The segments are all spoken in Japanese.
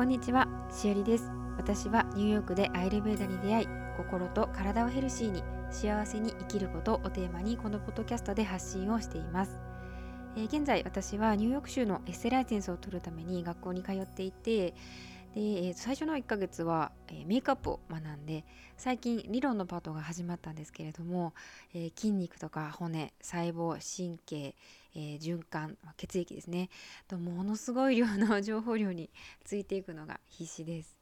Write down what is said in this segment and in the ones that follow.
こんにちは、しおりです。私はニューヨークでアイルベーダに出会い、心と体をヘルシーに幸せに生きることをテーマにこのポッドキャストで発信をしています。えー現在私はニューヨーク州のエッセライセンスを取るために学校に通っていて、でえー最初の1ヶ月は、えーメイクアップを学んで最近理論のパートが始まったんですけれども、え筋肉とか骨細胞神経、え循環血液ですねとものすごい量の情報量についていくのが必死です。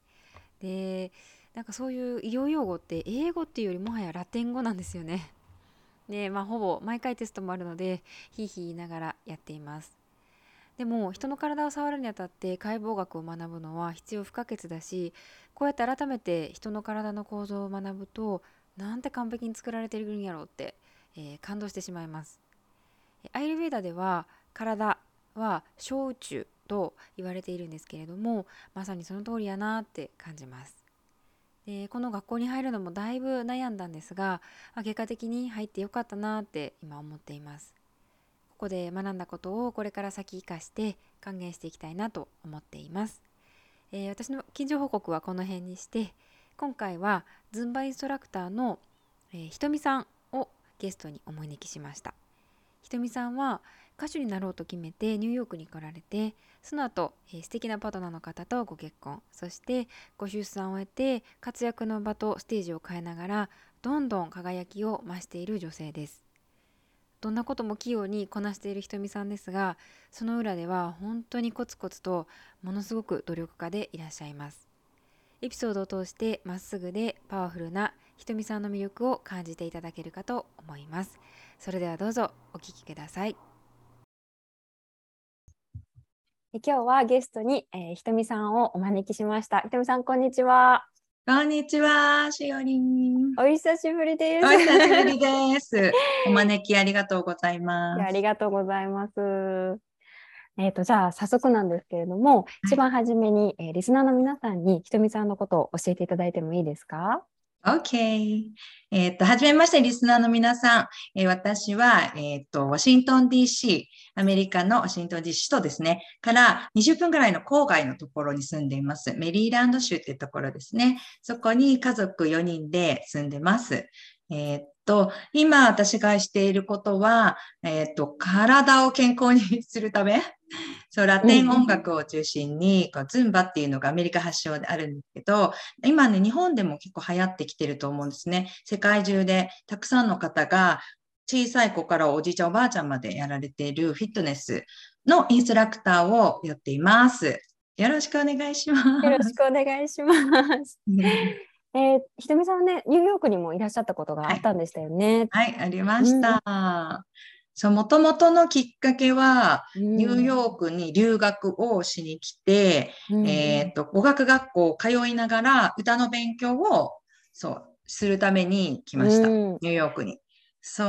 でなんかそういう医療用語って英語っていうよりもはやラテン語なんですよね。でまあほぼ毎回テストもあるのでひいひい言いながらやっています。でも人の体を触るにあたって解剖学を学ぶのは必要不可欠だしこうやって改めて人の体の構造を学ぶとなんて完璧に作られてるんやろうって、えー感動してしまいます。アイルベーダでは体は小宇宙と言われているんですけれどもまさにその通りやなって感じます。でこの学校に入るのもだいぶ悩んだんですが結果的に入ってよかったなって今思っています。ここで学んだことをこれから先生かして還元していきたいなと思っています。えー私の近所報告はこの辺にして今回はズンバインストラクターの、えーひとみさんをゲストにお招きしました。ひとみさんは歌手になろうと決めてニューヨークに来られてその後、えー素敵なパートナーの方とご結婚そしてご出産を得て活躍の場とステージを変えながらどんどん輝きを増している女性ですどんなことも器用にこなしているひとみさんですがその裏では本当にコツコツとものすごく努力家でいらっしゃいますエピソードを通してまっすぐでパワフルなひとみさんの魅力を感じていただけるかと思いますそれではどうぞお聞きくださいえ今日はゲストに、えーひとみさんをお招きしました。ひとみさん、こんにちは。こんにちは、しおりん。お久しぶりです。お久しぶりです。お招きありがとうございまいやあす。りがとうございます。えっ、と、じゃあ、早速なんですけれども、一番初めに、えーリスナーの皆さんにひとみさんのことを教えていただいてもいいですか？OK。えっと、はじめまして、リスナーの皆さん。えー私は、えっと、ワシントン DC、アメリカのワシントン DC とですね、から20分ぐらいの郊外のところに住んでいます。メリーランド州っていうところですね。そこに家族4人で住んでます。えっと、今私がしていることは、えっと、体を健康にするため、そう、ラテン音楽を中心に、こうズンバっていうのがアメリカ発祥であるんですけど、今ね、日本でも結構流行ってきてると思うんですね。世界中でたくさんの方が小さい子からおじいちゃんおばあちゃんまでやられているフィットネスのインストラクターをやっています。よろしくお願いします。よろしくお願いします。えーひとみさんはね、ニューヨークにもいらっしゃったことがあったんでしたよね。はい、ありました。そう、もともとのきっかけは、ニューヨークに留学をしに来て、うん。えっと、語学学校通いながら歌の勉強を、そう、するために来ました。うん。ニューヨークに。そう。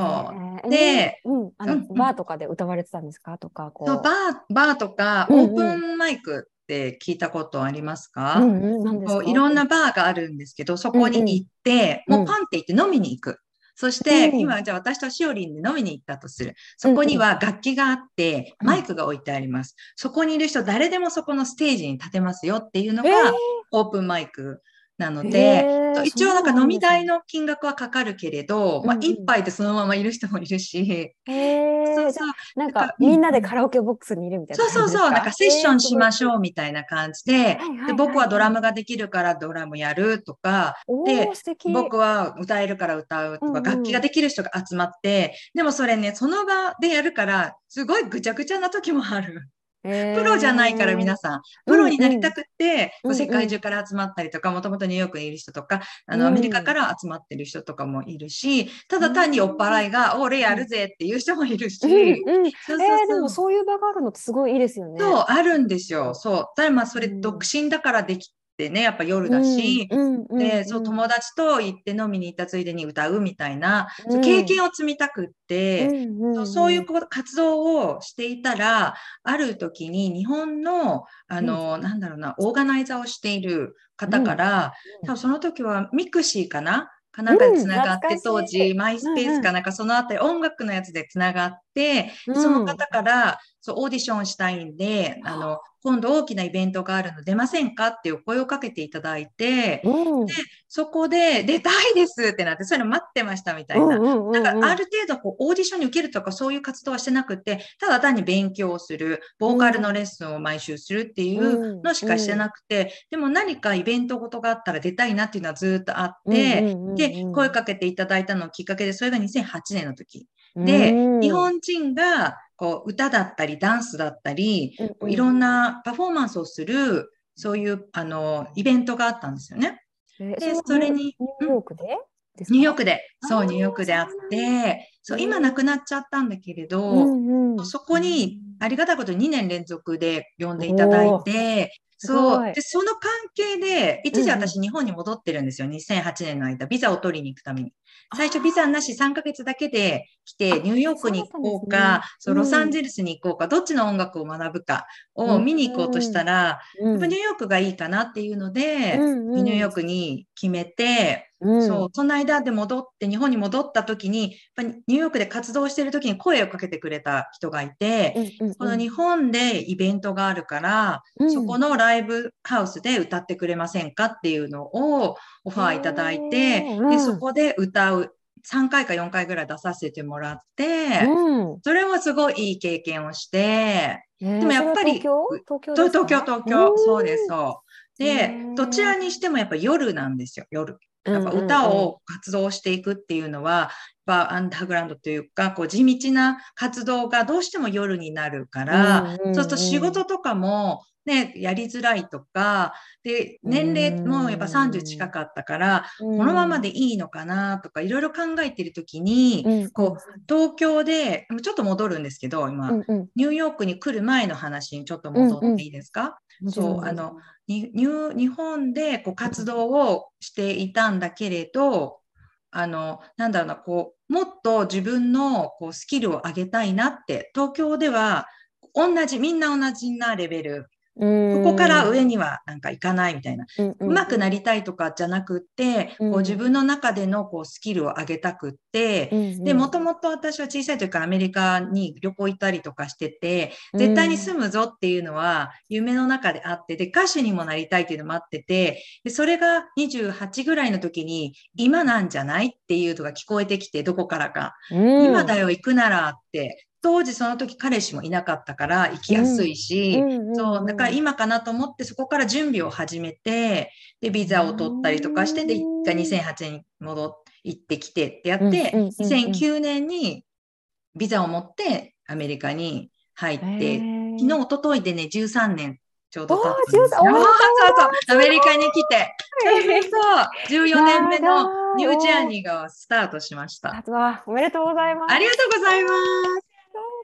えーで、うん、あの、うん。うんバーとかで歌われてたんですか？とか、こう。そうバー、バーとかうんうん。オープンマイクって聞いたことありますか、うんうん、いろんなバーがあるんですけど、そこに行って、うん。うん。もうパンって行って飲みに行く。そして、うん。今、じゃあ私としおりんで飲みに行ったとする。そこには楽器があって、うん。マイクが置いてあります。そこにいる人、誰でもそこのステージに立てますよっていうのえがー。オープンマイクなのへで、一応なんか飲み代の。の金額はかかるけれど、まあうんうん一杯でそのままいる人もいるし、そうそうあなんかみんなでカラオケボックスにいるみたいなそうそうそう、なんかセッションしましう。ょうみたいな感じで、で僕はドラムができるからドラムやるとか、おで。僕は歌えるから歌うとか、楽器ができる人が集まって、でもそれね、その場でやるから、すごいぐちゃぐちゃな時もある。プロじゃないから皆ん。さん、プロになりたくって、うんうん。世界中から集まったりとか、もともとニューヨークにいる人とか、あの、うん。アメリカから集まってる人とかもいるし、ただ単に酔っ払いが、俺やるぜっていう人もいるし、でもそういう場があるのってすごいいいですよね。そう、あるんですよ。そう。ただまあ、それうん。独身だからできてね、やっぱ夜だし、うんうんうんで、そう、うん友達と行って飲みに行ったついでに歌うみたいな、うん。経験を積みたくって、うんんそうそういうこ活動をしていたら、ある時に日本の、あの、なんだろうな、オーガナイザーをしている方から、うん多分その時は mixi かな？かなんかでつながって、当時、 Myspace かなんかそのあたり、音楽のやつでつながって、うん。その方から、そう、オーディションしたいんで、あの、今度大きなイベントがあるの出ませんかっていう声をかけていただいて、うん。そこで出たいですってなって、そういうの待ってましたみたいな。なんかある程度こうオーディションに受けるとかそういう活動はしてなくて、ただ単に勉強をする、ボーカルのレッスンを毎週するっていうのしかしてなくて、でも何かイベントごとがあったら出たいなっていうのはずっとあって、で、声かけていただいたのをきっかけで、それが2008年の時。で、日本人がこう歌だったりダンスだったり、こういろんなパフォーマンスをする、そういうあのイベントがあったんですよね。で、それに、ニューヨークで？ニューヨークで、そう、ニューヨークであって、そう、うん今亡くなっちゃったんだけれど、うんうん。そこにありがたいことに2年連続で呼んでいただいて、すそう。で、その関係で、一時うんうん。私日本に戻ってるんですよ。2008年の間、ビザを取りに行くために。最初ビザなし3ヶ月だけで来て、あニューヨークに行こうか、そう、ね。うんロサンゼルスに行こうか、どっちの音楽を学ぶかを見に行こうとしたら、うん。やっぱニューヨークがいいかなっていうので、うんうん。ニューヨークに決めて、うん。そう、その間で戻って、日本に戻った時に、やっぱニューヨークで活動してる時に声をかけてくれた人がいて、うんうんうん。この日本でイベントがあるから、うん。そこのライブハウスで歌ってくれませんかっていうのをオファーいただいて、でそこで歌う、3回か4回ぐらい出させてもらって、うん。それもすごいいい経験をして、でもやっぱり東京？東東京東京、東京、そうです、うそう。へでー、どちらにしてもやっぱ夜なんですよ、夜。やっぱ歌を活動していくっていうのは、やっぱアンダーグラウンドというか、こう地道な活動がどうしても夜になるから、そうすると仕事とかもね、やりづらいとか、で、年齢もやっぱ30近かったから、ここのままでいいのかなとか、いろいろ考えてるときに、こう、東京で、ちょっと戻るんですけど、今、ニューヨークに来る前の話にちょっと戻っていいですか、そう、あの、にニュー日本でこう活動をしていたんだけれど、あの、なんだろうな、こう、もっと自分のこうスキルを上げたいなって、東京では同じ、みんな同じなレベル、ここから上にはなんか行かないみたいな、うまくなりたいとかじゃなくって、うん。こう自分の中でのこうスキルを上げたくって、で、もともと私は小さい時からアメリカに旅行行ったりとかしてて、絶対に住むぞっていうのは夢の中であって、で、歌手にもなりたいっていうのもあってて、で、それが28ぐらいの時に、今なんじゃないっていうのが聞こえてきて、どこからか。今だよ、行くならって。当時その時彼氏もいなかったから行きやすいし、そう、だから今かなと思ってそこから準備を始めて、で、ビザを取ったりとかして、で、一回2008年に戻って行ってきてってやって、うんうんうんうん。2009年にビザを持ってアメリカに入って、昨日、一昨日でね、13年ちょうど経ったんですよ。おー13おめでとうございますそうそう、アメリカに来て、そう、14年目のニュージャーニーがスタートしました。おめでとうございます。ありがとうございます。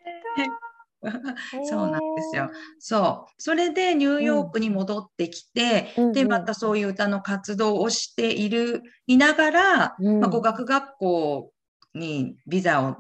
す そうなんですよ。そう。それでニューヨークに戻ってきて、で、またそういう歌の活動をしている、いながら、うん。まあ、語学学校にビザを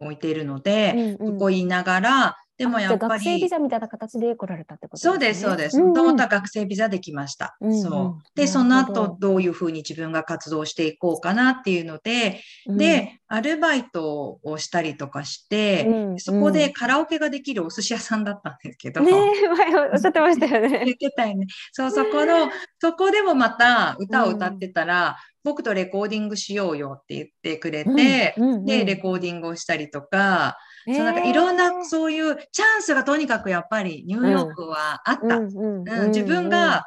置いているので、うん。うん。そこいながら、でもやっぱあじゃあ学生ビり、ザみたいな形で来られたってことそうです、そうです。もともとは学生ビザで来ました。うんうんそう。なで、るその後、どういうふうに自分が活動していこうかなっていうので、うんで、アルバイトをしたりとかして、うんそこでカラオケができるお寿司屋さんだったんですけど、ねえ前おっしゃってましたよ言ね。ってたよね。そう、そこの、そこでもまた歌を歌ってたら、僕とレコーディングしようよって言ってくれて、うんうんうん。で、レコーディングをしたりとか、ねえそうなんかいろんなそういうチャンスがとにかくやっぱりニューヨークはあった。自分が、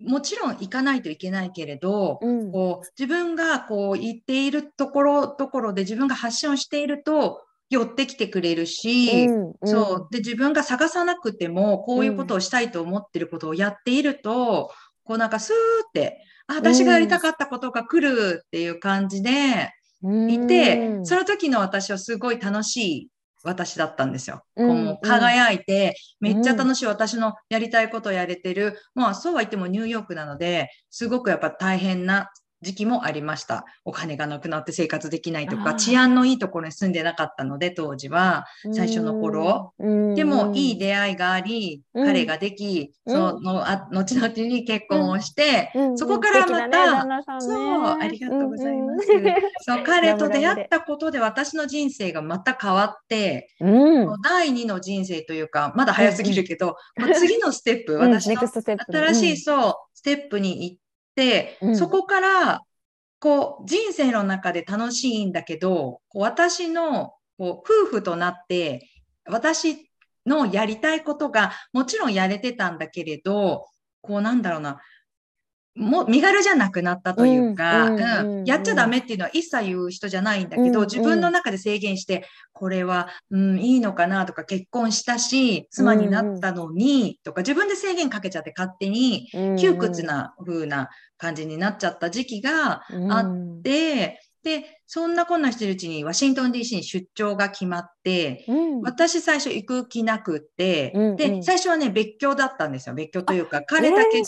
もちろん行かないといけないけれど、うん。こう自分がこう言っているところところで自分が発信をしていると寄ってきてくれるし、うんうん。そう。で、自分が探さなくても、こういうことをしたいと思ってることをやっていると、こうなんかスーって、あ、私がやりたかったことが来るっていう感じでいて、うんその時の私はすごい楽しい私だったんですよ。うんこう輝いて、めっちゃ楽しい私のやりたいことをやれてる。まあそうは言ってもニューヨークなので、すごくやっぱ大変な時期もありました。お金がなくなって生活できないとか、治安のいいところに住んでなかったので、当時は。最初の頃。うん。でも、いいで、出会いがあり、うん。彼ができ、うん。そのあ後々に結婚をして、うん。そこからまたそう、ありがとうございます。そう、彼と出会ったことで私の人生がまた変わって、第二の人生というか、まだ早すぎるけど、もう次のステップ、うん。私の新しい、そう、ステップに行って、うん。そこから、こう、人生の中で楽しいんだけど、こう私の、こう、夫婦となって、私のやりたいことが、もちろんやれてたんだけれど、こう、なんだろうな、もう身軽じゃなくなったというか、うんうんやっちゃダメっていうのは一切言う人じゃないんだけど、うんうん。自分の中で制限して、これは、うん、いいのかなとか、結婚したし、妻になったのに、とか、自分で制限かけちゃって勝手に、うん。窮屈な風な感じになっちゃった時期があっ、て、で、そんなこんなしてるうちにワシントン DC に出張が決まって、うん。私最初行く気なくって、うんうん。で、最初はね、別居だったんですよ。別居というか、彼だけ DC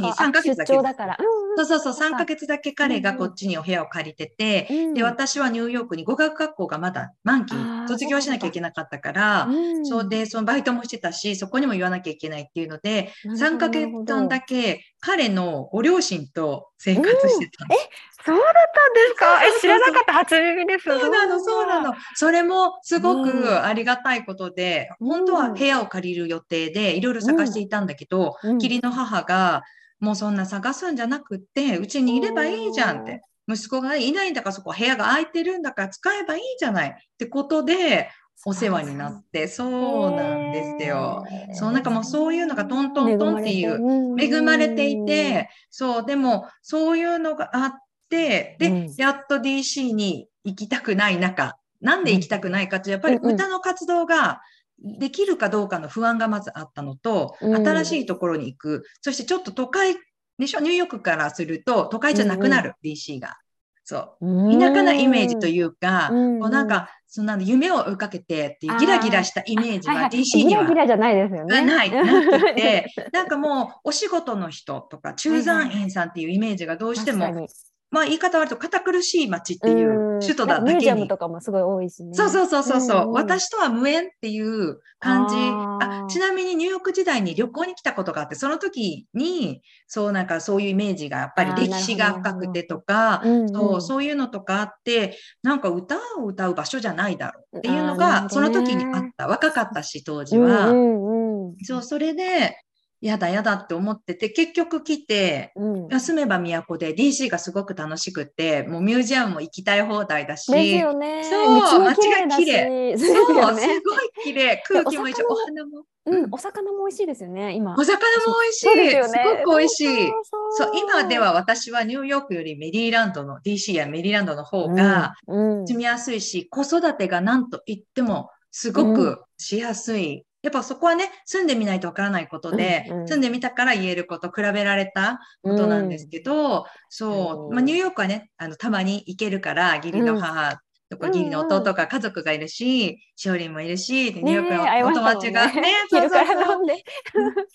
にか。3ヶ月だけ。だから。うんそうそうそう、そっか。3ヶ月だけ彼がこっちにお部屋を借りてて、うんで、私はニューヨークに語学学校がまだ満期卒業しなきゃいけなかったから、うん。そうで、そのバイトもしてたし、そこにも言わなきゃいけないっていうので、なるほど3ヶ月間だけ彼のご両親と生活してたんです。そうだったんですか？え知らなかった初耳です。そうなの、そうなの。それもすごうん。くありがたいことで、うん本当は部屋を借りる予定でいろいろ探していたんだけど、うん。義理の母が、もうそんな探すんじゃなくって、うちにいればいいじゃんって。息子がいないんだからそこ部屋が空いてるんだから使えばいいじゃない。ってことでお世話になって、そうなんですよ。そう、なんかもうそういうのがトントントンっていう、恵まれていて、そう、でもそういうのがあって、で、うん。やっと DC に行きたくない中、なんで行きたくないかって、やっぱりうんうん。歌の活動ができるかどうかの不安がまずあったのと、うん。新しいところに行く、そしてちょっと都会でしょ、ニューヨークからすると都会じゃなくなる、DC が。そう。田舎なイメージというか、うん。こうなんか、そんなの夢を追いかけてっていうギラギラしたイメージははいはい。DC にはギラギラじゃないですよね。ない、なくて、なんかもうお仕事の人とか駐在員さんっていうイメージがどうしても、まあ言い方悪いと堅苦しい街っていう首都だミュージアムだけに。とかもすごい多いしね。そうそうそうそうそう、んん私とは無縁っていう感じあ。ちなみにニューヨーク時代に旅行に来たことがあって、その時に、そうなんかそういうイメージがやっぱり歴史が深くてとか、うんうんそう、そういうのとかあって、なんか歌を歌う場所じゃないだろうっていうのが、その時にあった。若かったし、当時うんは。うんうんそう、それで、やだやだって思ってて、結局来て、うん住めば都で DC がすごく楽しくって、もうミュージアムも行きたい放題だし。そう道も綺麗そうですごい綺麗。空気もいいし、おお花も。うん、お魚も美味しいですよね、今。お魚も美味しい。ね。すごく美味しい。そう今では私はニューヨークよりメリーランドの、DC やメリーランドの方がうんうん住みやすいし、子育てが何と言ってもすごくしやすい。やっぱそこはね、住んでみないとわからないことで、うんうん。住んでみたから言えること、比べられたことなんですけど、そうう、んまあ、ニューヨークはね、あの、たまに行けるから、義理の母とか、うん義理の弟とか家族がいるし、しおりんもいるし、でニューヨークのお友達が、ねね、昼からそうそう。そう飲んで。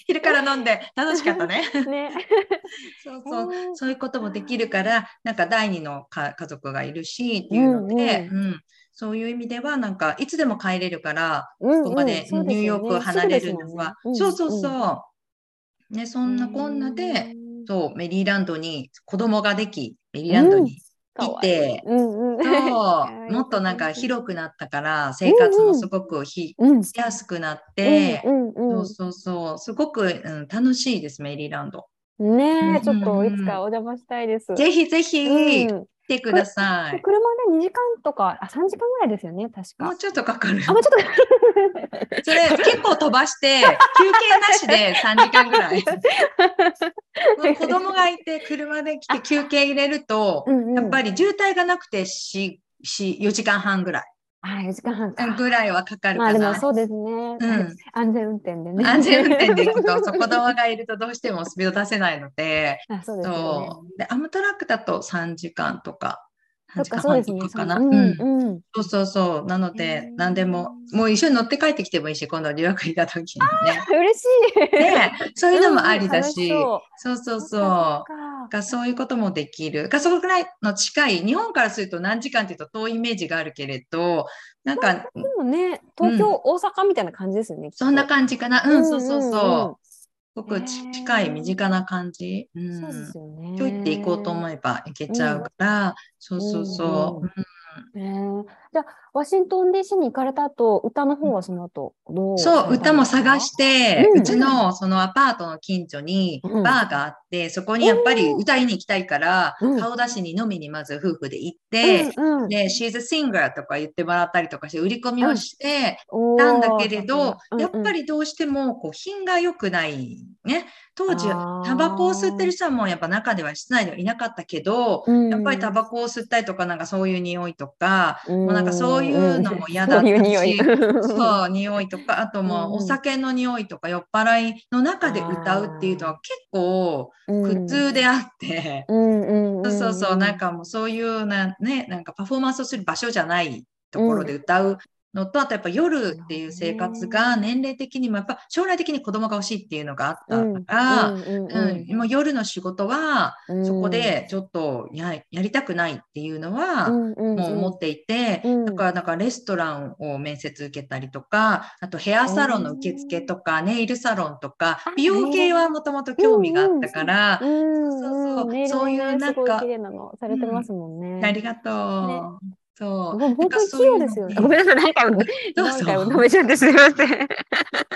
昼から飲んで 楽しかったね。ね。そうそう。う、ん。そういうこともできるから、なんか第二のか家族がいるしっていうので、ううんそういう意味では、なんかいつでも帰れるから、うんここまでうんそうですよね。ニューヨークを離れるのは、そうそうそう。ね、そんなこんなで、うん。そう、メリーランドに子供ができ、メリーランドにかわいて、うんうん。そう、もっとなんか広くなったから、生活もすごくひうん。しやすくなって、うんうんそうそうそう、すごく、うん、楽しいです、メリーランド。うん。ねうん。え、ちょっといつかお邪魔したいです。ぜひぜひ、うん。来てください。車で2時間とか、あ、3時間ぐらいですよね、確か。もうちょっとかかる。あ、もうちょっと。それ結構飛ばして、休憩なしで3時間ぐらい。子供がいて、車で来て休憩入れると、やっぱり。り渋滞がなくて4、4 4時間半ぐらい。あ、4時間半か。ぐらいはかかるまあでもかな。そうですね。うん安全運転でね。安全運転で行くと、そう子供がいるとどうしてもスピード出せないので、あ、そうですよね。で、アムトラックだと3時間とか3時間半。とかかな。そううんうんうん。そうそうそう。なのへでー、何でも、もう一緒に乗って帰ってきてもいいし、今度留学行った時にね。嬉しい。ね、そういうのもありだし、そうそうそそうがそういうこともできる。がそこぐらいの近い、日本からすると何時間っていうと遠いイメージがあるけれど、なんか、でもね、東京、大阪みたいな感じですよね。そんなじ。感じかな。うん、そうそううんうんそう。すごく近い、身近な感じ。う。そうんですよね。ひょいって行こうと思えば行けちゃうから、そうそうそう。うんえーじゃあ、ワシントン DC に行かれた後、歌の方はその後、どうそう、歌も探して、うん。うちのそのアパートの近所にうん。バーがあって、そこにやっぱり歌いに行きたいから、うん。顔出しに飲みにまず夫婦で行って、うんうん。で、She's a singer とか言ってもらったりとかして、売り込みをしてたん。だけれど、うんうんやっぱりどうしてもこう品が良くないね。当時タバコを吸ってる人はもうやっぱ中では室内ではいなかったけど、うん。やっぱりタバコを吸ったりとか、なんかそういう匂いとか、うん。もうなんかそういうのも嫌だったそういう匂い。し、そう、匂いとか、あともお酒の匂いとか酔っ払いの中で歌うっていうのは結構苦痛であって、そうそうそう、なんかもうそういうな、ね、なんかパフォーマンスをする場所じゃないところで歌うのと、あとやっぱ夜っていう生活が年齢的にもやっぱ将来的に子供が欲しいっていうのがあったから、夜の仕事はうん。そこでちょっとややりたくないっていうのは、もう思っていて、うん。だからなんかレストランを面接受けたりとか、あとヘアサロンの受付とか、ネイルサロンとかあ、美容系はもともと興味があったから、うんそうそうネイルそういうねなんか綺麗なのされてますもんね。ありがとう。ねそう。もう本当に器用ですよね。ごめんなさい、何回も、どうぞ。何回も止めちゃってすみません。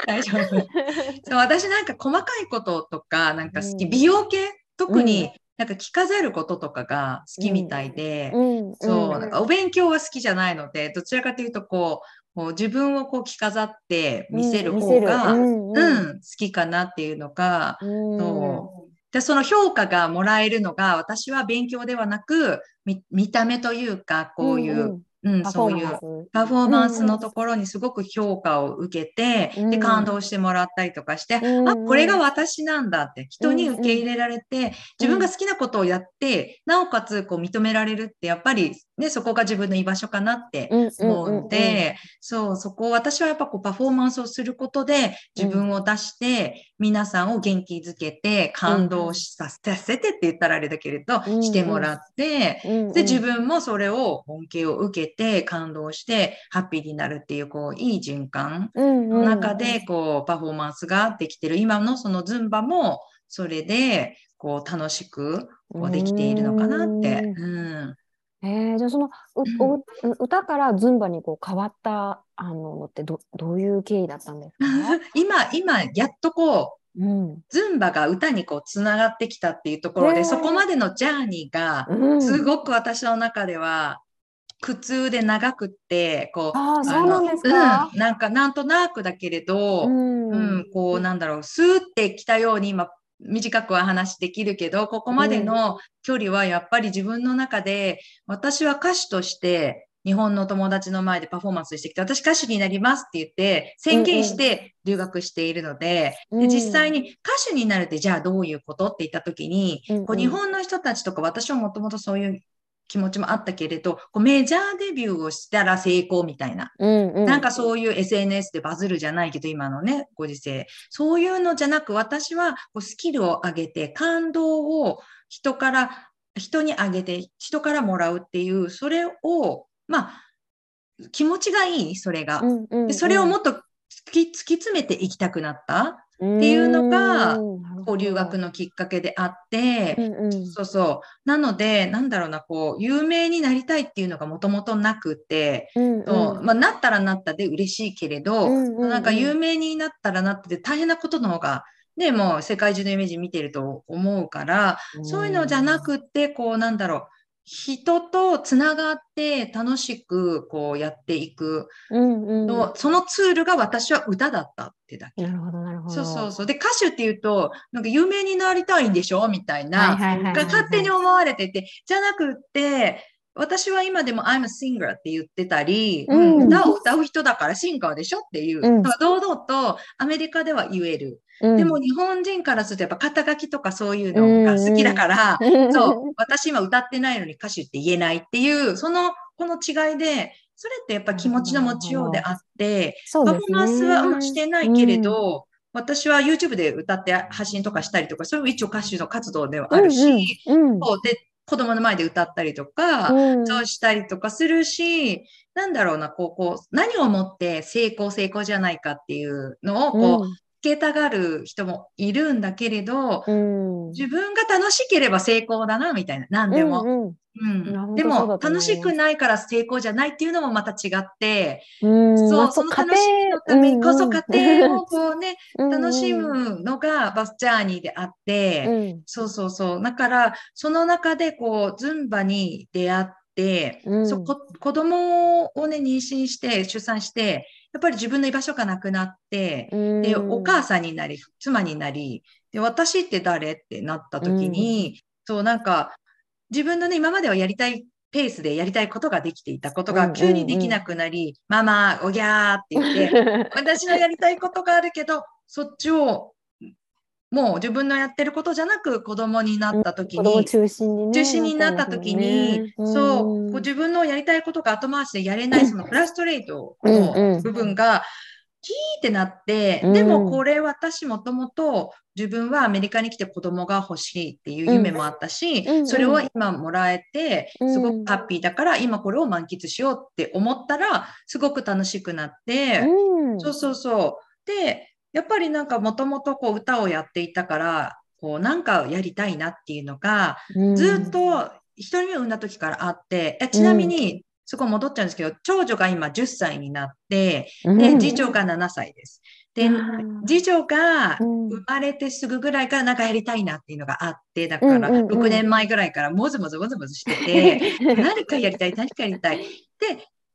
大丈夫。そう、私なんか細かいこととか、なんか好き、うん。美容系、特うん。になんか着飾ることとかが好きみたいで、うん。そう、ん。なんかお勉強は好きじゃないので、どちらかというと、こう、こう自分をこう着飾って見せる方が、うん、好きかなっていうのが、うん。そで、その評価がもらえるのが、私は勉強ではなく、見見た目というか、こういう、んうん、パフそういうパフォーマンス。のところにすごく評価を受けて、うんで、感動してもらったりとかして、うんあ、これが私なんだって、人に受け入れられて、自分が好きなことをやって、なおかつこう認められるって、やっぱりね、そこが自分の居場所かなって思うので、そう、そこを私はやっぱこうパフォーマンスをすることで自分を出して、皆さんを元気づけて、感動させてって言ったらあれだけれど、うんしてもらって、で、自分もそれを恩恵を受けて、感動して、ハッピーになるっていう、こう、いい循環のの中で、こう、パフォーマンスができてる。今のそのズンバも、それで、こう、楽しく、こう、できているのかなって。うん。えー、じゃあそのう、お歌からズンバにこう変わったあののってどどういう経緯だったんですか、今、今、やっとこう、うん。ズンバが歌にこう、つながってきたっていうところで、そこまでのジャーニーが、うん、すごく私の中では、苦痛で長くって、こう、ああそうなんですか？うん、なんかなんとなくだけれど、うん。うん、こうなんだろう、スーってきたように今、短くは話できるけど、ここまでの距離はやっぱり自分の中で、私は歌手として日本の友達の前でパフォーマンスしてきて、私歌手になりますって言って宣言して留学しているので、うん。で実際に歌手になるってじゃあどういうことって言った時に、うんうん。こう日本の人たちとか私はもともとそういう気持ちもあったけれど、こうメジャーデビューをしたら成功みたいな。うんうん、なんかそういう SNS でバズるじゃないけど、今のね、ご時世。そういうのじゃなく、私はこうスキルを上げて、感動を人から、人にあげて、人からもらうっていう、それを、まあ、気持ちがいい、それが。うんうんうんでそれをもっと突き突き詰めていきたくなった、ていうのがこう留学のきっかけであって、うんうん。そうそう。なので、なんだろうな、こう、有名になりたいっていうのがもともとなくて、うんうん。そう。まあ、なったらなったで嬉しいけれど、うんうんうん。なんか有名になったらなって大変なことの方が、ね、もう世界中のイメージ見てると思うから、そういうのじゃなくって、こうなんだろう、人とつながって楽しくこうやっていく。うんうん。の、そのツールが私は歌だったってだけ。なるほどなるほど。そうそうそう。で、歌手っていうと、なんか有名になりたいんでしょ？みたいな、が勝手に思われてて、じゃなくって、私は今でも I'm a singer って言ってたり、うん。うん歌を歌う人だからシンガーでしょっていう、うん。堂々とアメリカでは言える。うん。でも、日本人からするとやっぱ肩書きとかそういうのが好きだから、そう、私今歌ってないのに歌手って言えないっていう、その、この違いで、それってやっぱ気持ちの持ちようであって、パ。フォーマンスはうんしてないけれど、私は YouTube で歌って発信とかしたりとか、それも一応歌手の活動ではあるし、そうで、子供の前で歌ったりとか、うん。そうしたりとかするし、なんだろうな、こう、こう、何をもって成功、成功じゃないかっていうのを、こう、つけたがる人もいるんだけれど、うん、自分が楽しければ成功だな、みたいな、何でも。うんでも、楽すしくないから成功じゃないっていうのもまた違って、うん、そう、まあその楽しみのためにこそ家庭をこうね、うん。楽しむのがバスジャーニーであって、うん。そうそうそう。だから、その中でこう、ズンバに出会って、うん。そうこ子供をね、妊娠して、出産して、やっぱり自分の居場所がなくなって、うん。で、お母さんになり、妻になり、で、私って誰？ってなった時に、そう、なんか、自分のね、今まではやりたいペースでやりたいことができていたことが急にできなくなり、ママ、おぎゃーって言って、私のやりたいことがあるけど、そっちを、もう自分のやってることじゃなく子供になった時子供に、中心にね。中心になった時に、そう、こう自分のやりたいことが後回しでやれない、そのフラストレートの部分が、キーってなって、うん。でもこれ私もともと自分はアメリカに来て子供が欲しいっていう夢もあったし、うんうん。それを今もらえて、うん。すごくハッピーだから今これを満喫しようって思ったら、すごく楽しくなって、うん、そうそうそう。で、やっぱりなんかもともとこう歌をやっていたから、こうなんかやりたいなっていうのが、うん。ずっと一人目を産んだ時からあって、えちなみに、そこ戻っちゃうんですけど、長女が今10歳になって、で、次女が7歳です。でうん、次女がうん。生まれてすぐぐらいからなんかやりたいなっていうのがあって、だからうんうんうん。6年前ぐらいからもずもずもずもずしてて、何かやりたい、何かやりたい。で、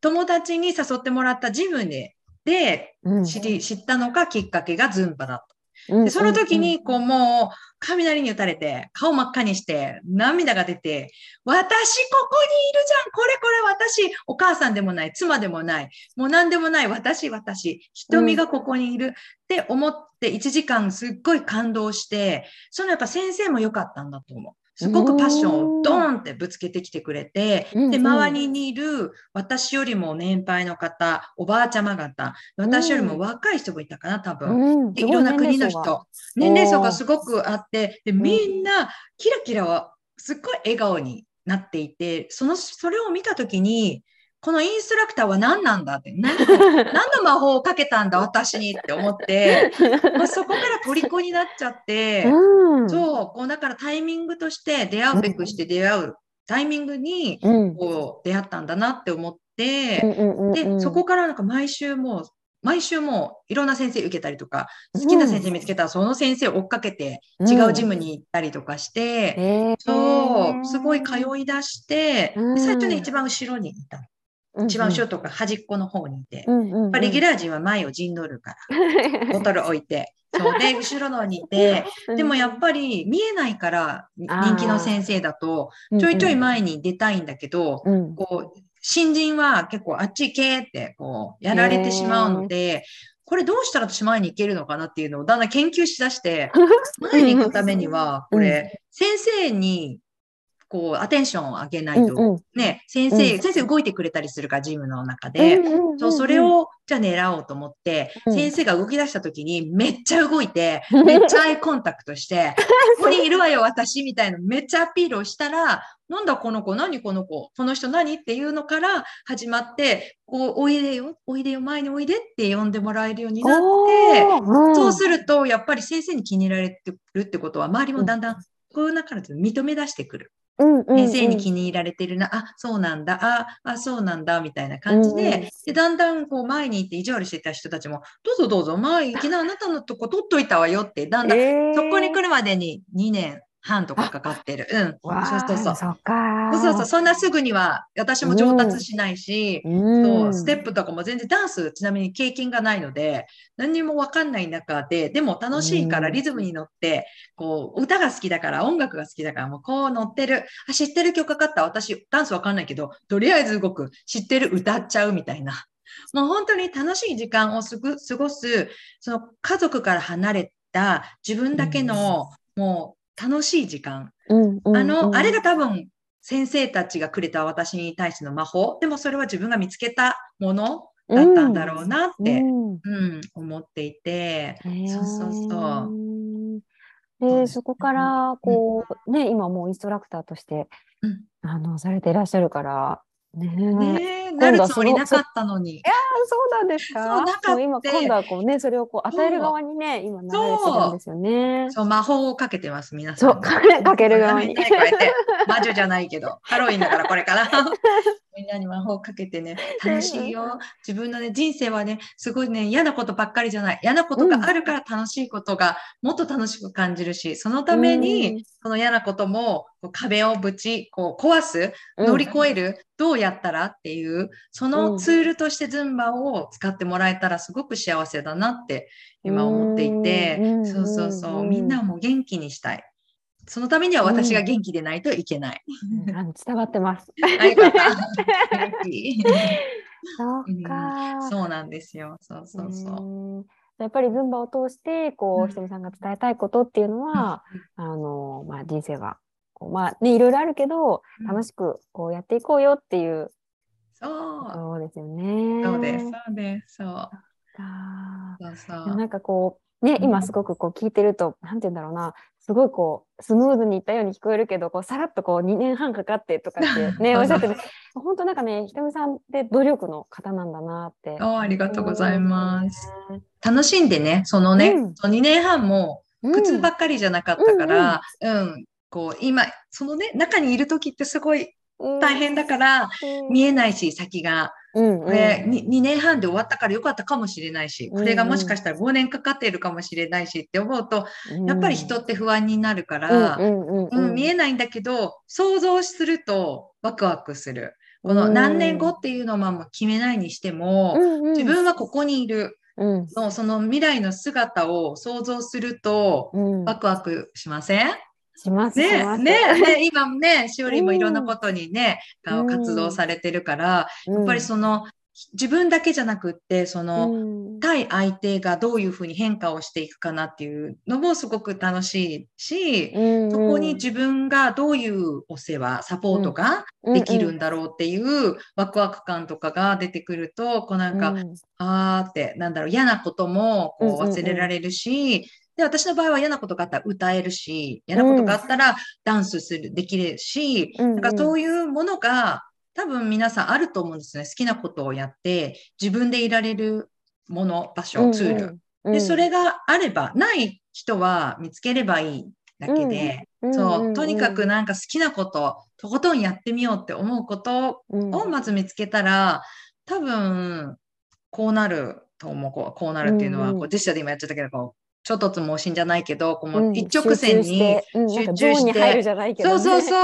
友達に誘ってもらったジムで、で、うん知り、知ったのがきっかけがズンバだった。うんで、その時に、こう、もう、雷に打たれて、顔真っ赤にして、涙が出て、私、ここにいるじゃんこれこれ私、お母さんでもない、妻でもない、もう何でもない、私、私、瞳がここにいるって思って、1時間すっごい感動して、そのやっぱ先生も良かったんだと思う。すごくパッションをドーンってぶつけてきてくれて、で、周りにいる私よりも年配の方、おばあちゃま方、私よりも若い人もいたかな、多分。うん。でいろんな国の。人、年齢層が。すごくあって、で、みんな、キラキラは、すっごい笑顔になっていて、その、それを見たときに、このインストラクターは何なんだって、何 の何の魔法をかけたんだ、私にって思って、まあ、そこから虜になっちゃって、うん。そう、こう、だからタイミングとして出会うべくして出会う。タイミングに、うん。こう、出会ったんだなって思って、うんうんうんうん。で、そこからなんか毎週もう、毎週もういろんな先生受けたりとか、好きな先生見つけたらその先生を追っかけて違うジムに行ったりとかして、へー。そう、すごい通い出して、うんで最初ね、一番後ろにいた。一番後ろろ。とか端っこの方にいて。うんうんうん。やっぱレギュラー陣は前を陣取るから、ボトル置いて。そうで、後ろの方にいて、でもやっぱり見えないから、人気の先生だと、ちょいちょい前に出たいんだけど、うん。こう、新人は結構あっち行けって、こう、やられてしまうので、これどうしたら私前に行けるのかなっていうのをだんだん研究しだして、前に行くためには、これ、先生に、こう、アテンションを上げないと、うんうん。ね、先生、うん。先生動いてくれたりするから、ジムの中で。そう、それを、じゃあ狙おうと思って、うん。先生が動き出した時に、めっちゃ動いて、めっちゃアイコンタクトして、ここにいるわよ、私、みたいな、めっちゃアピールをしたら、なんだこの子、何この子、この人何？っていうのから始まって、こう、おいでよ、おいでよ、前においでって呼んでもらえるようになって、そうすると、やっぱり先生に気に入られてるってことは、周りもだんだん、こういう中で認め出してくる。うんうんうん。先生に気に入られてるな、あ、そうなんだ、あ、あ、そうなんだ、みたいな感じで、うんうん。で、だんだんこう前に行って意地悪してた人たちも、どうぞどうぞ、前行きな、あなたのとこ取っといたわよって、だんだん、えー。そこに来るまでに2年半とかかかってる。うん。そうそうそう。そそうそうそう、そんなすぐには私も上達しないし、うんそう、ステップとかも全然ダンス、ちなみに経験がないので、何にもわかんない中で、でも楽しいからうんリズムに乗って、こう、歌が好きだから、音楽が好きだから、もうこう乗ってる。あ、知ってる曲かかった？私、ダンスわかんないけど、とりあえず動く。知ってる、歌っちゃうみたいな。もう本当に楽しい時間をすぐ過ごす、その家族から離れた自分だけのもう楽しい時間。うんうんあの、うんあれが多分先生たちがくれた私に対しての魔法。でもそれは自分が見つけたものだったんだろうなって、うんうん、思っていて。そうそうそうで、そこから、こう、ね、今もうインストラクターとして、うんあの、されていらっしゃるから、ねえ。なるつもりなかったのに。あそうなんですかそうなかったも今、今度はこうね、それをこう与える側にね、今流れてるんですよね。そう、魔法をかけてます、皆さんに。そうかける側に魔女じゃないけど、ハロウィンだからこれから。なに魔法をかけてね、楽しいよ。自分のね、人生はね、すごいね、嫌なことばっかりじゃない。嫌なことがあるから楽しいことがもっと楽しく感じるし、そのために、その嫌なことも壁をぶち、こう壊す、うん。乗り越える、どうやったらっていう、そのツールとしてズンバを使ってもらえたらすごく幸せだなって今思っていて、うん。そうそうそう、う。んみんなをもう元気にしたい。そのためには私が元気でないといけない。あの伝わってます。あよかうか。そうなんですよ。そうそうそう。うんやっぱりズンバを通して、こうんう、ひとみさんが伝えたいことっていうのは、あの、まあ、人生は、こうまあ、ね、いろいろあるけど、うん楽しく、こう、やっていこうよっていうそう。そうですよね。そうです。そうです。そう。かそうそいやなう。んかこう、ね、うん今すごくこう聞いてると、なんて言うんだろうな、すごいこう、スムーズにいったように聞こえるけど、こう、さらっとこう、2年半かかってとかってね、おっしゃってね、本当なんかね、ひとみさんって努力の方なんだなって。あありがとうございます。ね。楽しんでね、そのね、うんその2年半も苦痛ばっっかりじゃなかったから、うん、こう今、そのね、中にいる時ってすごい大変だから、見えないし、先が。うんこれ、に 2, 年半で終わったからよかったかもしれないし、これがもしかしたら5年かかっているかもしれないしって思うと、やっぱり人って不安になるから、うん見えないんだけど、想像するとワクワクする。この何年後っていうのはもう決めないにしても、自分はここにいるうん。の、その未来の姿を想像すると、うん。ワクワクしません？しますねねね今もね、しおりもいろんなことにね、うん。活動されてるから、ややっぱりその、自分だけじゃなくって、その、の対相手がどういうふうに変化をしていくかなっていうのもすごく楽しいし、そこに自分がどういうお世話、サポートができるんだろうっていうワクワク感とかが出てくると、こうなんか、あーって、なんだろう、嫌なこともこううんうんうん。忘れられるし、で、私の場合は嫌なことがあったら歌えるし、嫌なことがあったらダンスする、できるし、なんかそういうものが多分皆さんあると思うんですね。好きなことをやって、自分でいられるもの、場所、ツール。で、それがあれば、ない人は見つければいいだけで、そう、とにかくなんか好きなこと、とことんやってみようって思うことをまず見つけたら、多分、こうなると思う。こうこうなるっていうのは、こう実写で今やっちゃったけど、こう、ちょっとつ盲信じゃないけど、こうもう一直線に集中して、そうそうそ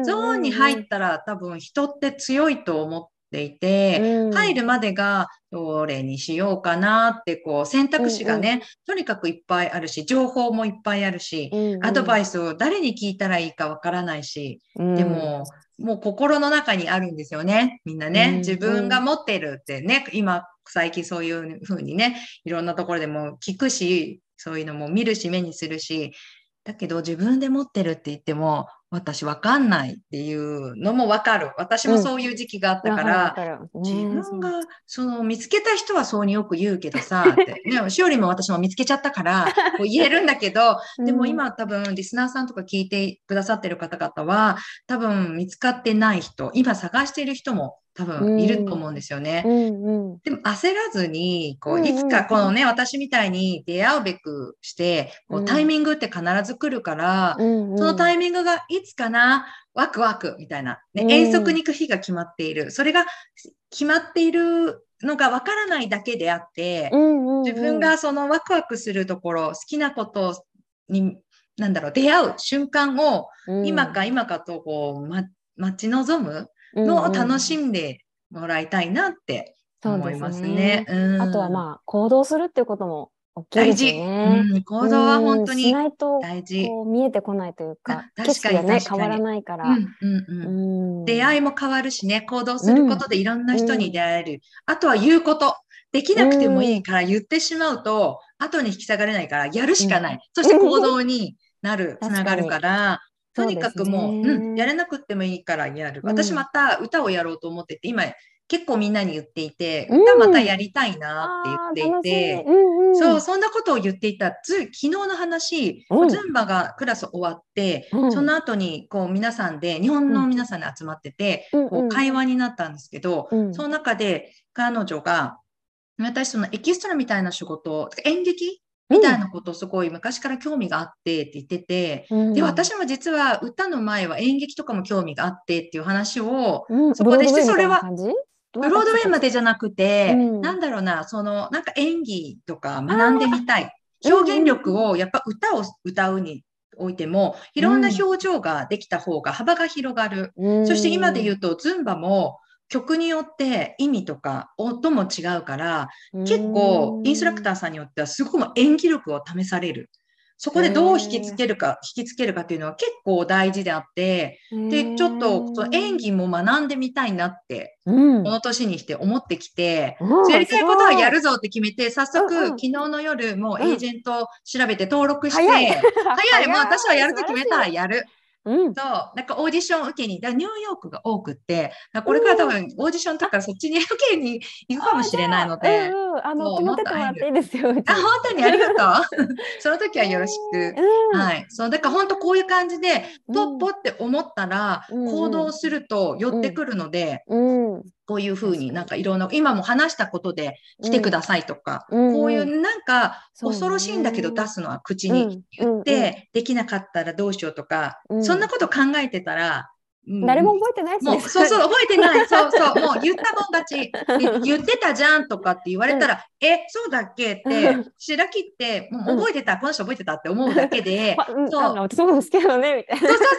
う、ゾーンに入ったら多分人って強いと思っていて、入るまでがどれにしようかなって、こう選択肢がね、とにかくいっぱいあるし、情報もいっぱいあるし、アドバイスを誰に聞いたらいいかわからないし、でも、もう心の中にあるんですよね。みんなね。自分が持ってるってね、今、最近そういうふうにね、いろんなところでも聞くし、そういうのも見るし、目にするし、だけど自分で持ってるって言っても、私わかんないっていうのもわかる。私もそういう時期があったから、うん、自分がその見つけた人はそうによく言うけどさ、って。ね、しおりも私も見つけちゃったから、こう言えるんだけど、でも今多分リスナーさんとか聞いてくださってる方々は、多分見つかってない人、今探している人も多分いると思うんですよね。うんうん、でも焦らずに、こう、いつかこのね、私みたいに出会うべくして、こうタイミングって必ず来るから、うんうん、そのタイミングがいつかな、ワクワクみたいな、ね、遠足に行く日が決まっている。それが決まっているのがわからないだけであって、うんうんうん、自分がそのワクワクするところ、好きなことに、なんだろう、出会う瞬間を、今か今かとこう、ま、待ち望むのを楽しんでもらいたいなって思いますね。うん、あとはまあ、行動するっていうことも大事、うん。行動は本当にないと大事。こう見えてこないというか、確かにね、変わらないから、うんうんうん。出会いも変わるしね、行動することでいろんな人に出会える。あとは言うこと。できなくてもいいから言ってしまうと、後に引き下がれないから、やるしかない。うん。そして行動になる、つながるから、とにかくもう、ねうん、やれなくってもいいからやる。うん。私また歌をやろうと思ってて、今結構みんなに言っていて、うん。歌またやりたいなって言っていて、うんうん、そう、そんなことを言っていた。ず昨日の話、うん。ズンバがクラス終わって、うん。その後にこう皆さんで、日本の皆さんで集まってて、うん。こう会話になったんですけど、うん。その中で彼女が、私そのエキストラみたいな仕事、演劇みたいな。ことすごい昔から興味があってって言ってて、うん。で、私も実は歌の前は演劇とかも興味があってっていう話を、うん。そこでしてそれはブロードウェイまでじゃなくて、うん。なんだろうな、その、なんか演技とか学んでみたい。ー。表現力を、やっぱ歌を歌うにおいても、いろんな表情ができた方が幅が広がる。うん。そして今で言うと、ズンバも曲によって意味とか音も違うから、結構インストラクターさんによってはすごく演技力を試される。そこでどう引きつけるか、引きつけるかっていうのは結構大事であって、で、ちょっとその演技も学んでみたいなって、うん。この年にして思ってきて、うんやりたいことはやるぞって決めて、早速、うんうん。昨日の夜、もううん。エージェント調べて登録して、早い。早い、もう私はやると決めた。らやる。うん。そう、なんかオーディション受けに、だニューヨークが多くって、これから多分オーディションとかそっちに受けに行くかもしれないので、うんうん、あのそう決まっててもらっていいですよ。あ、本当にありがとう。その時はよろしく。うん。はい。そう、だから本当こういう感じで、うん。ポッポって思ったら、行動すると寄ってくるので、うんこういうふうになんかいろんな、今も話したことで来てくださいとか、うん。こういうなんか恐ろしいんだけど出すのは口に言って、できなかったらどうしようとか、うん。そんなこと考えてたら、うん誰も覚えてないですね。もう、そうそう、覚えてない。そうそう、もう言ったもん勝ち。で言ってたじゃんとかって言われたら、え、そうだっけってうん、白切って、もう覚えてた、この人覚えてたって思うだけで、あ うん。そう。私のこと好きなのねみたいな。そうそうそう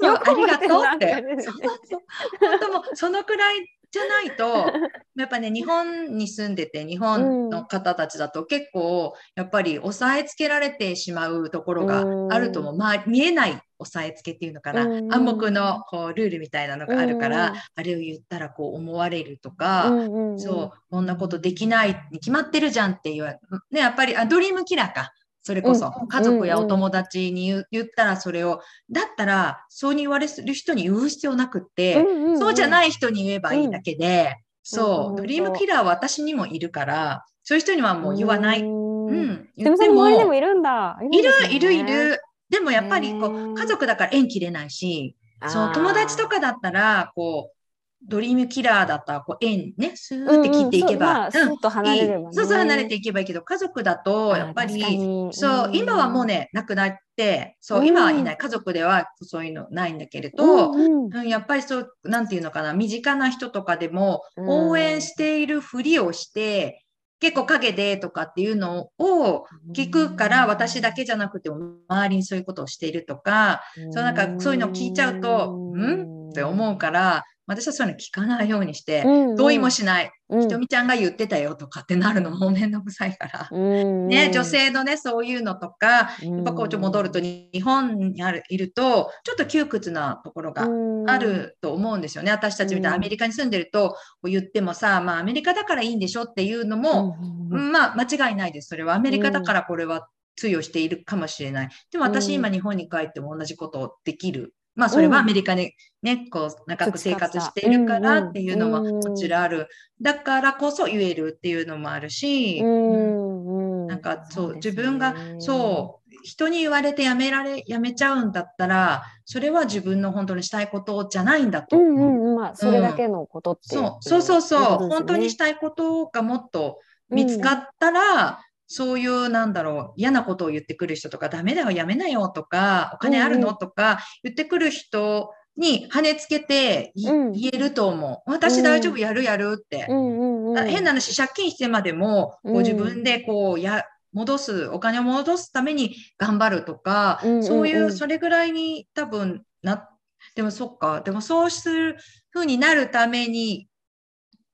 そうそうそう、ありがとうって。よく覚えてるなそうそう。本当もうそのくらいじゃないと、やっぱね、日本に住んでて、日本の方たちだと結構、やっぱり押さえつけられてしまうところがあると思う。まあ、見えない押さえつけっていうのかな。うん暗黙のこうルールみたいなのがあるから、うんあれを言ったらこう思われるとか、そう、こんなことできないに決まってるじゃんって言われね、やっぱりあドリームキラーか。それこそ、うん家族やお友達に言,、言ったらそれを、だったら、そうに言われる人に言う必要なくって、そうじゃい。ない人に言えばいいだけで、そう、うんドリームキラーは私にもいるから、そういう人にはもう言わない。うん。うん。言でもそってもの周りでもいるんだ。いるいるい。る。でもやっぱりこう、家族だから縁切れないし、そう、友達とかだったら、こう、ドリームキラーだったら、こう、縁ね、スーって切っていけば、うんうんそ離れればね。いい。そうそう、離れていけばいいけど、家族だと、やっぱり、そう、り今はもう、ね、亡くなって、そうう、ん。今はいない、家族ではそういうのないんだけれど、うんやっぱりそう、なんていうのかな、身近な人とかでも、うん。応援しているふりをして、結構陰でとかっていうのを聞くから、私だけじゃなくても、周りにそういうことをしているとか、そうなんかそういうのを聞いちゃうと、ん？って思うから、私はそういうの聞かないようにして、同意もしない。うんひとみちゃんが言ってたよとかってなるのもめんどくさいから。うんね、女性のね、そういうのとか、やっぱこうちょ戻ると、日本にあるいると、ちょっと窮屈なところがあると思うんですよね。私たちみたいなアメリカに住んでると、こう言ってもさ、まあアメリカだからいいんでしょっていうのも、うんまあ間違いないです。それはアメリカだからこれは通用しているかもしれない。でも私今日本に帰っても同じことできる。まあそれはアメリカでね、こう長く生活しているからっていうのはうん。こちらある。だからこそ言えるっていうのもあるし、うんなんかそう、自分がそう人に言われてやめられやめちゃうんだったらそれは自分の本当にしたいことじゃないんだと。う。んうんまあそれだけのことっていそうそうそうそう、本当にしたいことがもっと見つかったら、そういうなんだろう嫌なことを言ってくる人とかダメだよやめなよとかお金あるの、とか言ってくる人に跳ねつけて言えると思う。私大丈夫やるやるって、うんうんうん。あ変な話借金してまでもこう自分でこうや戻すお金を戻すために頑張るとか、そういうそれぐらいに多分なでもそっか。でもそうする風になるために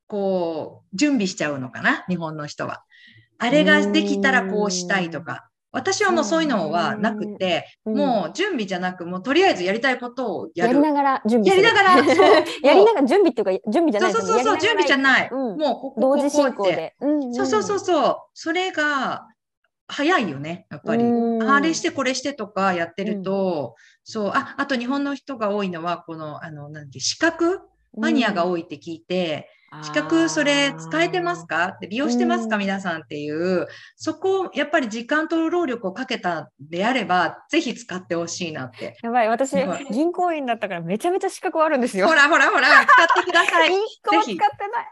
こう準備しちゃうのかな日本の人は。あれができたらこうしたいとか。私はもうそういうのはなくて、うんもう準備じゃなく、もうとりあえずやりたいことをやる。やりながら準備やりながらそう やりながら準備っていうか準備じゃないそうそうそう準備じゃない。うんもうここ同時進行で。うんうんそうそうそうそう。それが、早いよね、やっぱり。うんあれしてこれしてとかやってると、そう、あ、あと日本の人が多いのは、この、あの、なんだっけ、資格？マニアが多いって聞いて、資格それ使えてますか？って利用してますか？うん皆さんっていう、そこをやっぱり時間と労力をかけたんであれば、ぜひ使ってほしいなって。やばい、私銀行員だったからめちゃめちゃ資格あるんですよ。ほらほらほら、使ってください。一個も使ってない。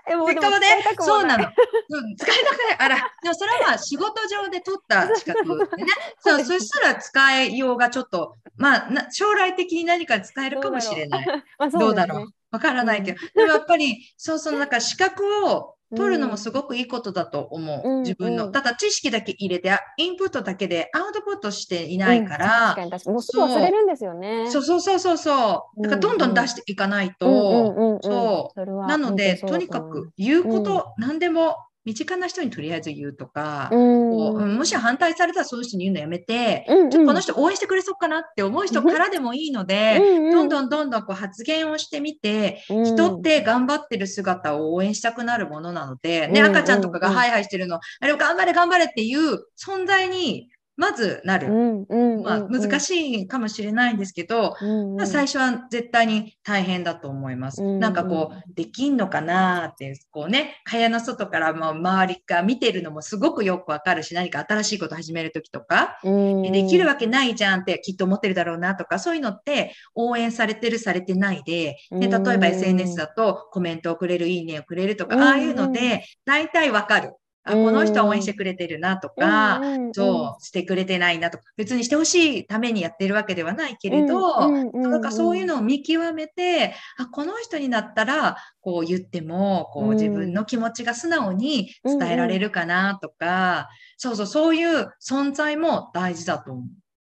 え、もうでも使いたくもそうなのい。うん、使えなくない。あら、でもそれはまあ仕事上で取った資格でね。そう、そしたら使えようがちょっと、まあ、な将来的に何か使えるかもしれない。まあどうだろう？わからないけど。でもやっぱり、そうそう、なんか資格を取るのもすごくいいことだと思う。うん自分の。うんただ知識だけ入れて、あインプットだけでアウトプットしていないかうん確ら、かに確かに。もうすぐ忘れるんですよね。そうそうそうそうそう。だからどんどん出していかないと、そうなので、とにかく言うこと、何でも身近な人にとりあえず言うとか、うん。もし反対されたらその人に言うのやめて、うんうん。この人応援してくれそうかなって思う人からでもいいので、うんうん。どんどんどんどんこう発言をしてみて、うん。人って頑張ってる姿を応援したくなるものなので、ね、うん赤ちゃんとかがうんハイハイしてるの、あれを頑張れ頑張れっていう存在にまずなる。うんうんまあ、難い。しいかもしれないんですけど、うんうん最初は絶対に大変だと思います。うんなんかこう、できんのかなって、こうね、蚊帳の外からもう周りが見てるのもすごくよくわかるし、何か新しいこと始めるときとか、うんできるわけないじゃんってきっと思ってるだろうなとか、そういうのって応援されてる、されてないで、で、例えばうん SNS だとコメントをくれる、いいねをくれるとか、うんああいうので、大体わかる。あ、この人は応援してくれてるなとか、そう、してくれてないなとか、別にしてほしいためにやってるわけではないけれど、なんかそういうのを見極めて、あ、この人になったら、こう言っても、こううん自分の気持ちが素直に伝えられるかなとか、そうそう、そういう存在も大事だと思う。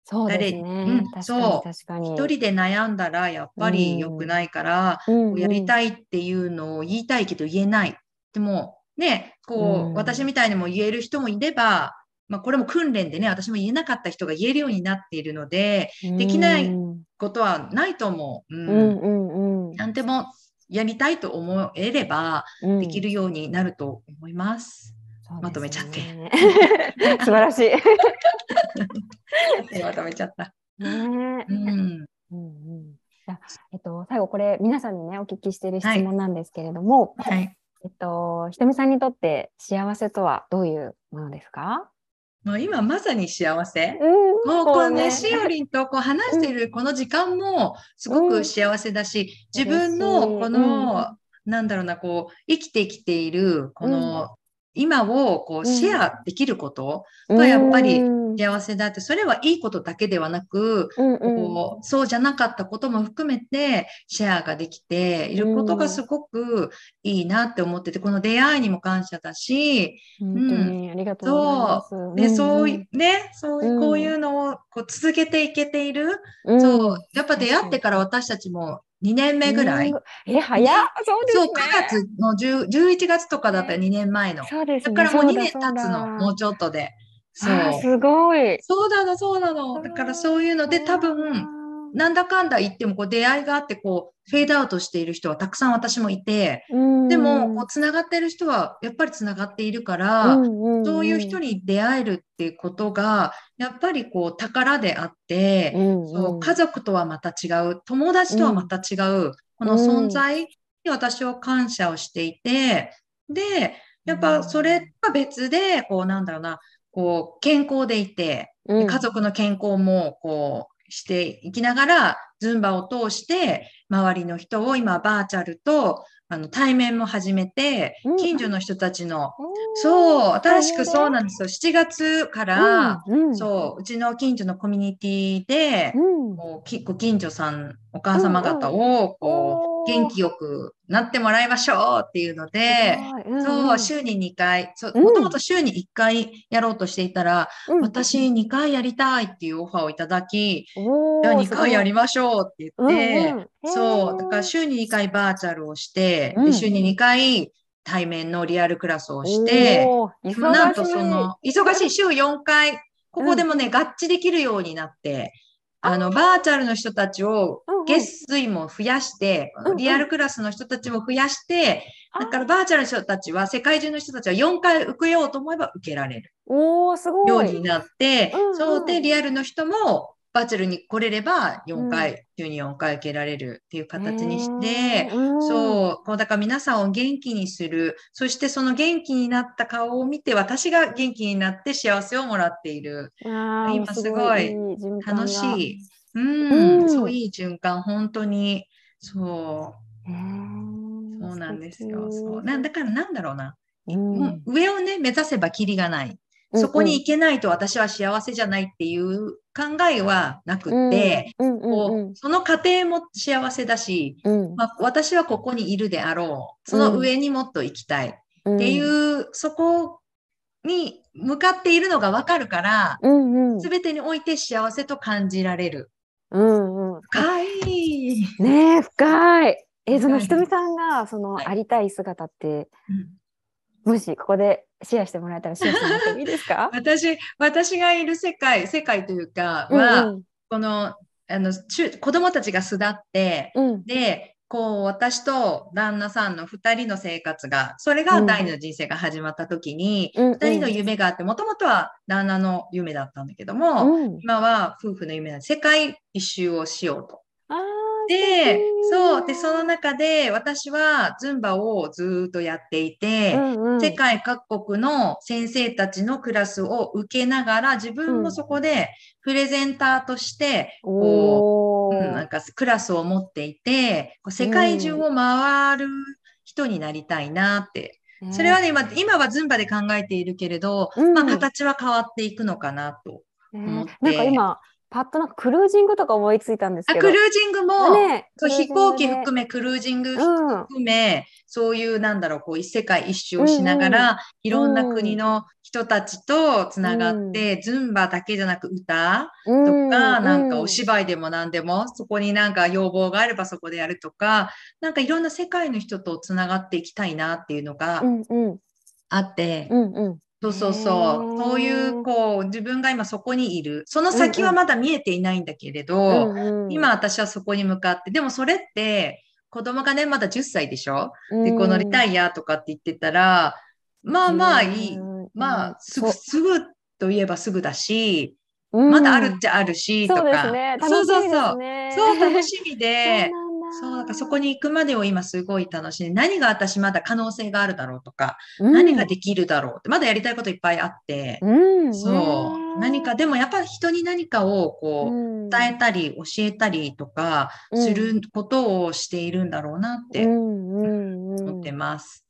そうですね。うんそう確かに。一人で悩んだらやっぱり良くないから、うんやりたいっていうのを言いたいけど言えない。でも、ね、こう、うん私みたいにも言える人もいれば、まあこれも訓練でね、私も言えなかった人が言えるようになっているので、できないうんことはないと思う。うんうんうんうん。なんでもやりたいと思えればうんできるようになると思います。すねまとめちゃって 素晴らしい。まとめちゃった。ねえうん。うんうんじゃあえっと、最後これ皆さんにねお聞きしている質問なんですけれども、はい。えっと、ひとみさんにとって幸せとはどういうものですか、もう今まさに幸せ。うんもうこうね、そしおりんとこう話してるこの時間もすごく幸せだし、自分のこの、なんだろうな、こう、生きてきている、この、今をこうシェアできることがやっぱりうん。幸せだって、それはいいことだけではなく、うんうん。こうそうじゃなかったことも含めてシェアができていることがすごくいいなって思ってて、この出会いにも感謝だし、本当にありがとうございます。そう、ね、そういね、そうこういうのをこう続けていけている。うん。そう、やっぱ出会ってから私たちも2年目ぐらい。うんえ、早っそうですそう、ね。9月の10 11月とかだったら2年前の。そうですね。だからもう2年経つの、もうちょっとで。そう。すごい。そうなの、そうなの。だからそういうので多分、なんだかんだ言ってもこう出会いがあってこうフェードアウトしている人はたくさん私もいて、でもこうつながってる人はやっぱりつながっているから、そういう人に出会えるっていうことがやっぱりこう宝であって、そう家族とはまた違う友達とはまた違う、この存在に私は感謝をしていてでやっぱそれが別でこうなんだろうなこう健康でいて、うん。家族の健康もこうしていきながら、ズンバを通して、周りの人を今、バーチャルとあの対面も始めてうん、近所の人たちの、そう、新しくそうなんですよ。7月から、そう、うちの近所のコミュニティで、うん。こうきご近所さん、お母様方を、こう、元気よくなってもらいましょうっていうので、すごい。そう、週に2回、もともと週に1回やろうとしていたら、うん。私2回やりたいっていうオファーをいただき、おじゃあー2回やりましょうって言って、うんうんそう、だから週に2回バーチャルをして、うん。で週に2回対面のリアルクラスをして、なんとその、忙しい。週4回、ここでもね、合致できるようになって、あの、バーチャルの人たちを月水も増やしてうんうん、リアルクラスの人たちも増やして、あだからバーチャルの人たちは、世界中の人たちは4回受けようと思えば受けられるおー、すごい。ようになってうんうん、そうで、リアルの人もバーチャルに来れれば4回、週に4回受けられるっていう形にして、うん。そう、こうだから皆さんを元気にする、そしてその元気になった顔を見て、私が元気になって幸せをもらっている。今すごい楽しい。うん、うん。そういい循環、本当に。そう、そうなんですよ。そう。なだからなんだろうな、上をね、目指せばキリがない。うんそこに行けないと私は幸せじゃないっていう考えはなくって、こうその過程も幸せだし、うん。まあ、私はここにいるであろう。その上にもっと行きたい。うん。っていう、そこに向かっているのがわかるから、うんうん。すべてにおいて幸せと感じられる。うんうん。深い。ねえ深い。えそのひとみさんがそのはい。ありたい姿ってうんもしここでシェアしてもらえたらシェアしてもらってもいいですか？私、私がいる世界、世界というかうんは、うん。この、あの、中子供たちが巣立って、うん。で、こう、私と旦那さんの二人の生活が、それが第二の人生が始まった時に、うん。二人の夢があって、もともとは旦那の夢だったんだけども、うん。今は夫婦の夢な世界一周をしようと。で、そう。で、その中で私はズンバをずーっとやっていて、うんうん世界各国の先生たちのクラスを受けながら、自分もそこでプレゼンターとして、こう、うんなんかクラスを持っていて、世界中を回る人になりたいなって。それはね、今、今はズンバで考えているけれど、うんまあ形は変わっていくのかなと。ね思ってなんか今パッとなんかクルージングとか思いついたんですあ、けど。クルージングも、ねそう飛行機含めめクルージングうん。含め、そういうなんだろう、こう世界一周をしながら、うんいろんな国の人たちとつながって、ズンバだけじゃなく歌とか、なんかお芝居でも何でも、そこになんか要望があればそこでやるとか、なんかいろんな世界の人とつながっていきたいなっていうのがうんうん。あって、うんうんそうそうへそー。う。そういう、こう、自分が今そこにいる。その先はまだ見えていないんだけれど、うんうん。今私はそこに向かって、でもそれって、子供がね、まだ10歳でしょ？うん。で、このリタイアとかって言ってたら、まあまあいい。うんまあ、すぐ、そう。すぐといえばすぐだし、うん。まだあるっちゃあるし、とそうですか。ね。そうそう楽しみですそう。ねそう、楽しみで、そそうだかそこに行くまでを今すごい楽しい。何が私まだ可能性があるだろうとか、うん何ができるだろうって、まだやりたいこといっぱいあって、うんそう。何か、でもやっぱり人に何かをこう、うん伝えたり、教えたりとか、することをしているんだろうなって思ってます。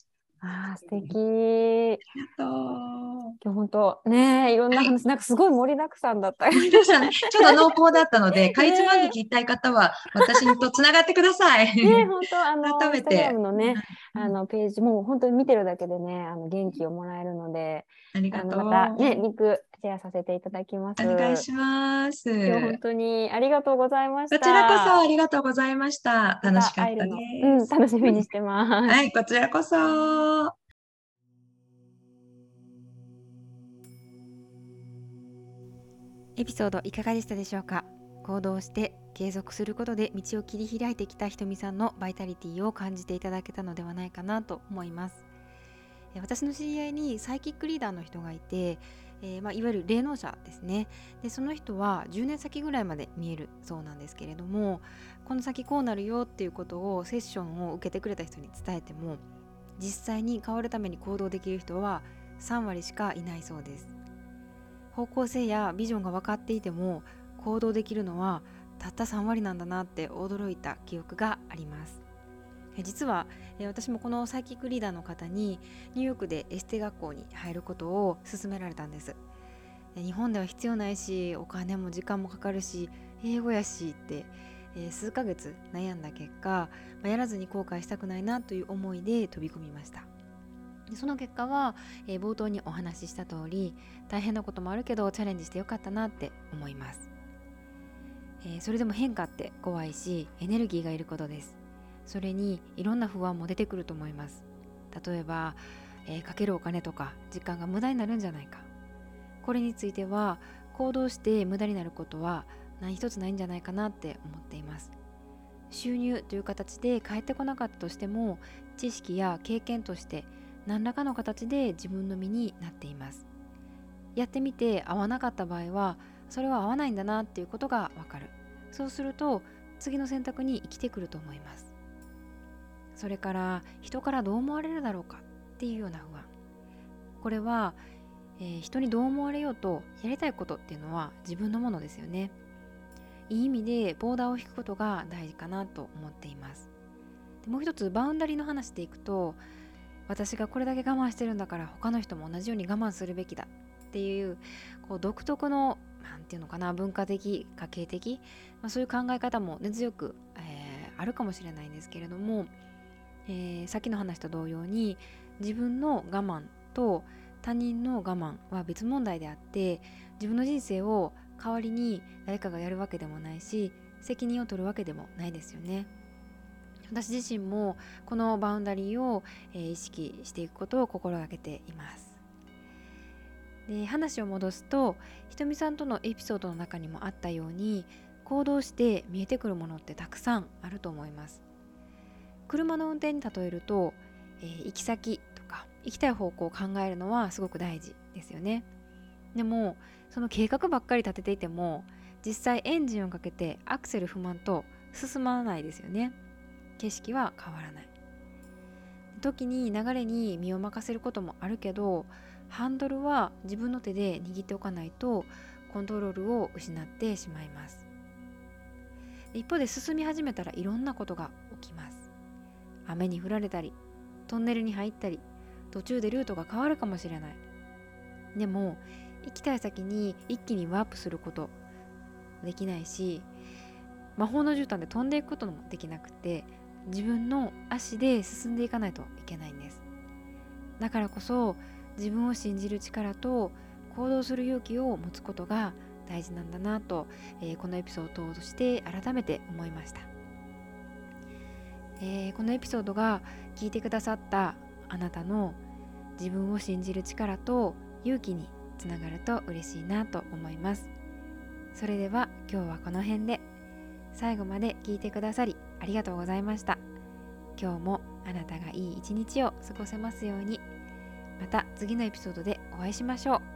あー素敵ありがとう。今日本当ねいろんな話、なんかすごい盛りだくさんだった。皆さんねちょっと濃厚だったので、かいつまんで聞きたい方は、私とつながってください。ね本当あの改めてのねうんあのページもう本当に見てるだけでねあの元気をもらえるのであありがとう。のまたねリンクシェアさせていただきます。お願いします。今日本当にありがとうございました。こちらこそありがとうございました。楽しかったでま会えるのうんす。楽しみにしてます。はい、こちらこそ。エピソードいかがでしたでしょうか？行動して継続することで道を切り開いてきたひとみさんのバイタリティを感じていただけたのではないかなと思いますえ私の知り合いにサイキックリーダーの人がいて、えーまあ、いわゆる霊能者ですね。でその人は10年先ぐらいまで見えるそうなんですけれどもこの先こうなるよっていうことをセッションを受けてくれた人に伝えても実際に変わるために行動できる人は3割しかいないそうです。方向性やビジョンが分かっていても行動できるのはたった3割なんだなって驚いた記憶があります。実は私もこのサイキックリーダーの方にニューヨークでエステ学校に入ることを勧められたんです。日本では必要ないしお金も時間もかかるし英語やしって数ヶ月悩んだ結果、やらずに後悔したくないなという思いで飛び込みました。その結果は、冒頭にお話しした通り大変なこともあるけどチャレンジしてよかったなって思います、それでも変化って怖いしエネルギーがいることです。それにいろんな不安も出てくると思います。例えば、えーかけるお金とか時間が無駄になるんじゃないか。これについては行動して無駄になることは何一つないんじゃないかなって思っています。収入という形で返ってこなかったとしても知識や経験として何らかの形で自分の身になっています。やってみて合わなかった場合はそれは合わないんだなっていうことがわかる。そうすると次の選択に生きてくると思います。それから人からどう思われるだろうかっていうような不安。これは、えー、人にどう思われようとやりたいことっていうのは自分のものですよね。いい意味でボーダーを引くことが大事かなと思っています。でもう一つバウンダリーの話でいくと私がこれだけ我慢してるんだから他の人も同じように我慢するべきだっていうこう独特の何て言うのかな文化的家計的、まあ、そういう考え方も根強く、えー、あるかもしれないんですけれども、えー、さっきの話と同様に自分の我慢と他人の我慢は別問題であって自分の人生を代わりに誰かがやるわけでもないし責任を取るわけでもないですよね。私自身もこのバウンダリーを、えー、意識していくことを心がけています。で話を戻すとひとみさんとのエピソードの中にもあったように行動して見えてくるものってたくさんあると思います。車の運転に例えると、えー、行き先とか行きたい方向を考えるのはすごく大事ですよね。でもその計画ばっかり立てていても実際エンジンをかけてアクセル不満と進まないですよね。景色は変わらない。時に流れに身を任せることもあるけどハンドルは自分の手で握っておかないとコントロールを失ってしまいます一方で進み始めたらいろんなことが起きます雨に降られたりトンネルに入ったり途中でルートが変わるかもしれない。でも行きたい先に一気にワープすることできないし魔法の絨毯で飛んでいくこともできなくて自分の足で進んでいかないといけないんです。だからこそ自分を信じる力と行動する勇気を持つことが大事なんだなと、えー、このエピソードを通して改めて思いました、えー、このエピソードが聞いてくださったあなたの自分を信じる力と勇気につながると嬉しいなと思います。それでは今日はこの辺で。最後まで聞いてくださりありがとうございました。今日もあなたがいい一日を過ごせますように。また次のエピソードでお会いしましょう。